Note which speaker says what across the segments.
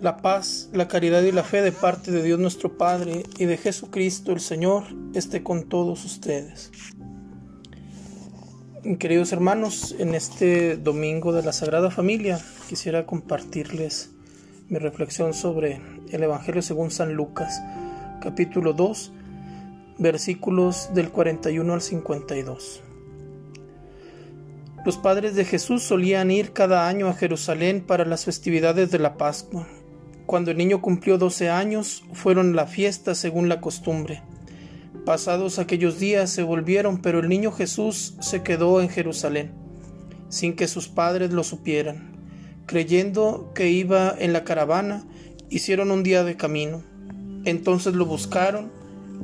Speaker 1: La paz, la caridad y la fe de parte de Dios nuestro Padre y de Jesucristo el Señor esté con todos ustedes. Queridos hermanos, en este domingo de la Sagrada Familia quisiera compartirles mi reflexión sobre el Evangelio según San Lucas, capítulo 2, versículos del 41 al 52. Los padres de Jesús solían ir cada año a Jerusalén para las festividades de la Pascua. Cuando el niño cumplió doce años, fueron la fiesta según la costumbre. Pasados aquellos días se volvieron, pero el niño Jesús se quedó en Jerusalén, sin que sus padres lo supieran. Creyendo que iba en la caravana, hicieron un día de camino. Entonces lo buscaron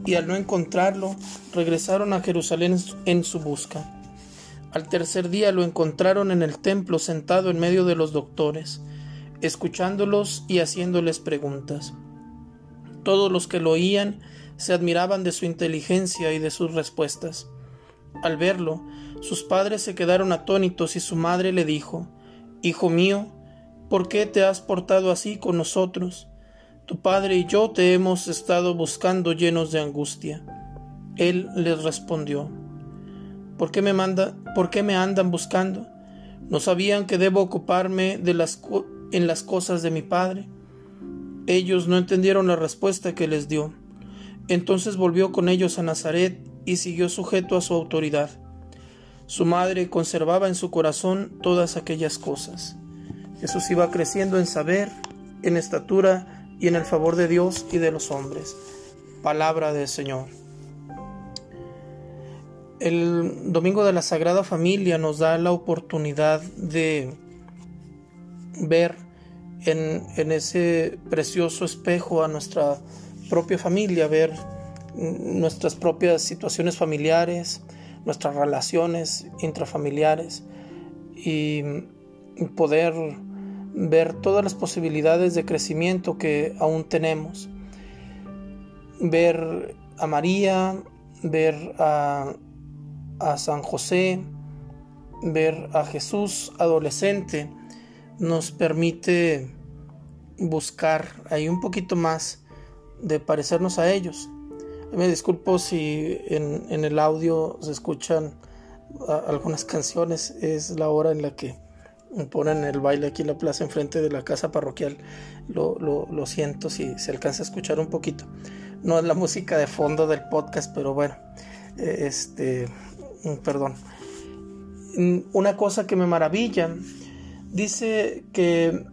Speaker 1: y al no encontrarlo, regresaron a Jerusalén en su busca. Al tercer día lo encontraron en el templo sentado en medio de los doctores escuchándolos y haciéndoles preguntas. Todos los que lo oían se admiraban de su inteligencia y de sus respuestas. Al verlo, sus padres se quedaron atónitos y su madre le dijo, Hijo mío, ¿por qué te has portado así con nosotros? Tu padre y yo te hemos estado buscando llenos de angustia. Él les respondió, ¿Por qué me manda, por qué me andan buscando? ¿No sabían que debo ocuparme de las en las cosas de mi Padre? Ellos no entendieron la respuesta que les dio. Entonces volvió con ellos a Nazaret y siguió sujeto a su autoridad. Su madre conservaba en su corazón todas aquellas cosas. Jesús iba creciendo en saber, en estatura y en el favor de Dios y de los hombres. Palabra del Señor. El domingo de la Sagrada Familia nos da la oportunidad de ver en, ese precioso espejo a nuestra propia familia, ver nuestras propias situaciones familiares, nuestras relaciones intrafamiliares y poder ver todas las posibilidades de crecimiento que aún tenemos. Ver a María, ver a, a San José, ver a Jesús adolescente, nos permite buscar ahí un poquito más de parecernos a ellos. Me disculpo si en, el audio se escuchan algunas canciones, es la hora en la que ponen el baile aquí en la plaza enfrente de la casa parroquial. Lo, lo, siento si se alcanza a escuchar un poquito. No es la música de fondo del podcast, pero bueno, eh, este, perdón. Una cosa que me maravilla dice que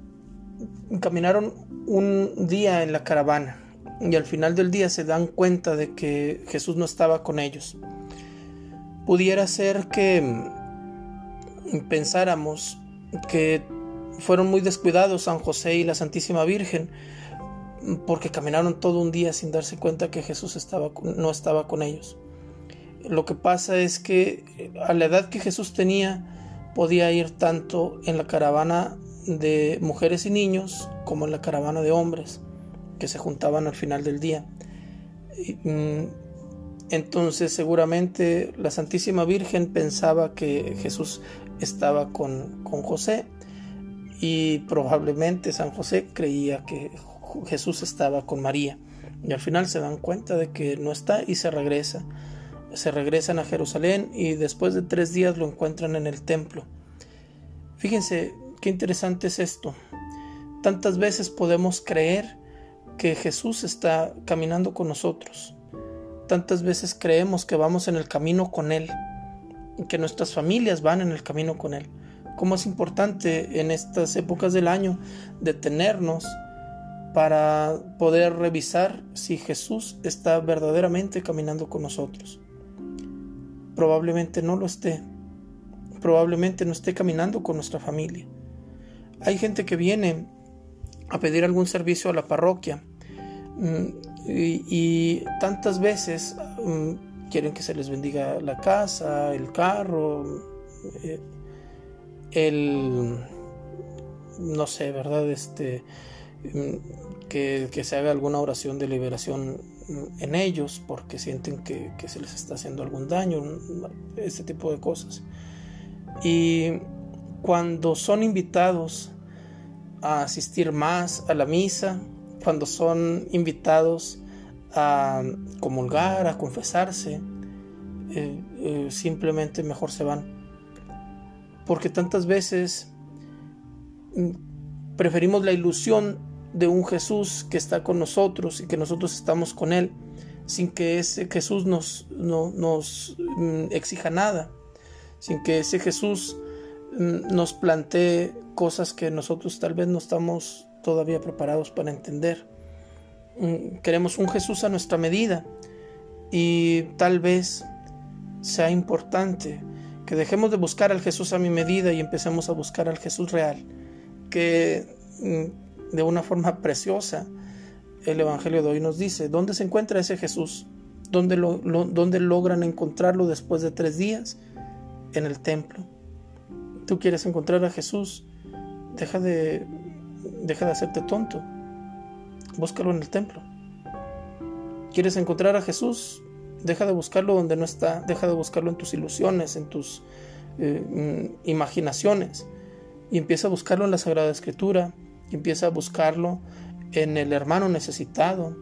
Speaker 1: caminaron un día en la caravana y al final del día se dan cuenta de que Jesús no estaba con ellos. Pudiera ser que pensáramos que fueron muy descuidados San José y la Santísima Virgen porque caminaron todo un día sin darse cuenta que Jesús estaba, no estaba con ellos. Lo que pasa es que a la edad que Jesús tenía, podía ir tanto en la caravana de mujeres y niños como en la caravana de hombres que se juntaban al final del día. Mm, entonces seguramente la Santísima Virgen pensaba que Jesús estaba con, con José y probablemente San José creía que Jesús estaba con María. Y al final se dan cuenta de que no está y se regresa se regresan a Jerusalén y después de tres días lo encuentran en el templo. Fíjense qué interesante es esto. Tantas veces podemos creer que Jesús está caminando con nosotros. Tantas veces creemos que vamos en el camino con Él, que nuestras familias van en el camino con Él. Cómo es importante en estas épocas del año detenernos para poder revisar si Jesús está verdaderamente caminando con nosotros probablemente no lo esté. Probablemente no esté caminando con nuestra familia. Hay gente que viene a pedir algún servicio a la parroquia mm, y, tantas veces mm, quieren que se les bendiga la casa, el carro, eh, el no sé, ¿verdad? Este mm, que, que se haga alguna oración de liberación en ellos porque sienten que, se les está haciendo algún daño, este tipo de cosas. Y cuando son invitados a asistir más a la misa, cuando son invitados a comulgar, a confesarse, eh, eh, simplemente mejor se van. Porque tantas veces mm, preferimos la ilusión de un Jesús que está con nosotros y que nosotros estamos con Él, sin que ese Jesús nos, nos mm, exija nada, sin que ese Jesús mm, nos plantee cosas que nosotros tal vez no estamos todavía preparados para entender. Queremos un Jesús a nuestra medida y tal vez sea importante que dejemos de buscar al Jesús a mi medida y empecemos a buscar al Jesús real, que mm, de una forma preciosa el Evangelio de hoy nos dice, ¿dónde se encuentra ese Jesús? ¿Dónde, ¿Dónde logran encontrarlo después de tres días? En el templo. Tú quieres encontrar a Jesús, deja de, deja de hacerte tonto, búscalo en el templo. ¿Quieres encontrar a Jesús? Deja de buscarlo donde no está, deja de buscarlo en tus ilusiones, en tus eh, mm, imaginaciones, y empieza a buscarlo en la Sagrada Escritura, empieza a buscarlo en el hermano necesitado,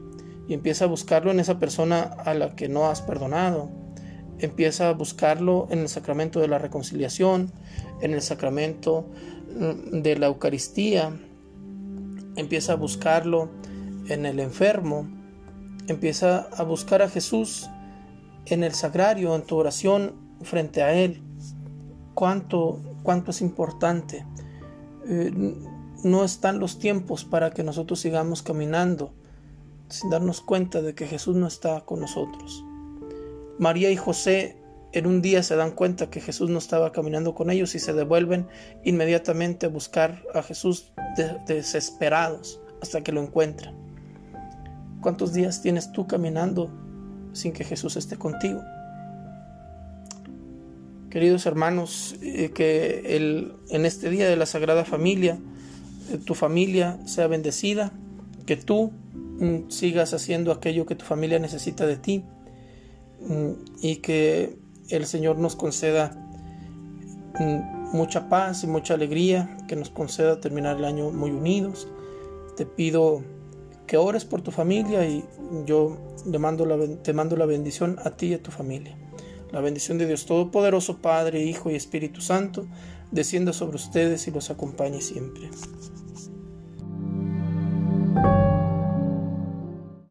Speaker 1: y empieza a buscarlo en esa persona a la que no has perdonado, empieza a buscarlo en el sacramento de la reconciliación, en el sacramento mm, de la Eucaristía, empieza a buscarlo en el enfermo, empieza a buscar a Jesús en el sagrario, en tu oración frente a Él. Cuánto, cuánto es importante. Eh, no están los tiempos para que nosotros sigamos caminando sin darnos cuenta de que Jesús no está con nosotros. María y José en un día se dan cuenta que Jesús no estaba caminando con ellos y se devuelven inmediatamente a buscar a Jesús desesperados hasta que lo encuentran. ¿Cuántos días tienes tú caminando sin que Jesús esté contigo? Queridos hermanos, eh, que el, en este día de la Sagrada Familia, tu familia sea bendecida, que tú mm, sigas haciendo aquello que tu familia necesita de ti mm, y que el Señor nos conceda mm, mucha paz y mucha alegría, que nos conceda terminar el año muy unidos. Te pido que ores por tu familia y yo te mando la, te mando la bendición a ti y a tu familia. La bendición de Dios Todopoderoso, Padre, Hijo y Espíritu Santo, descienda sobre ustedes y los acompañe siempre.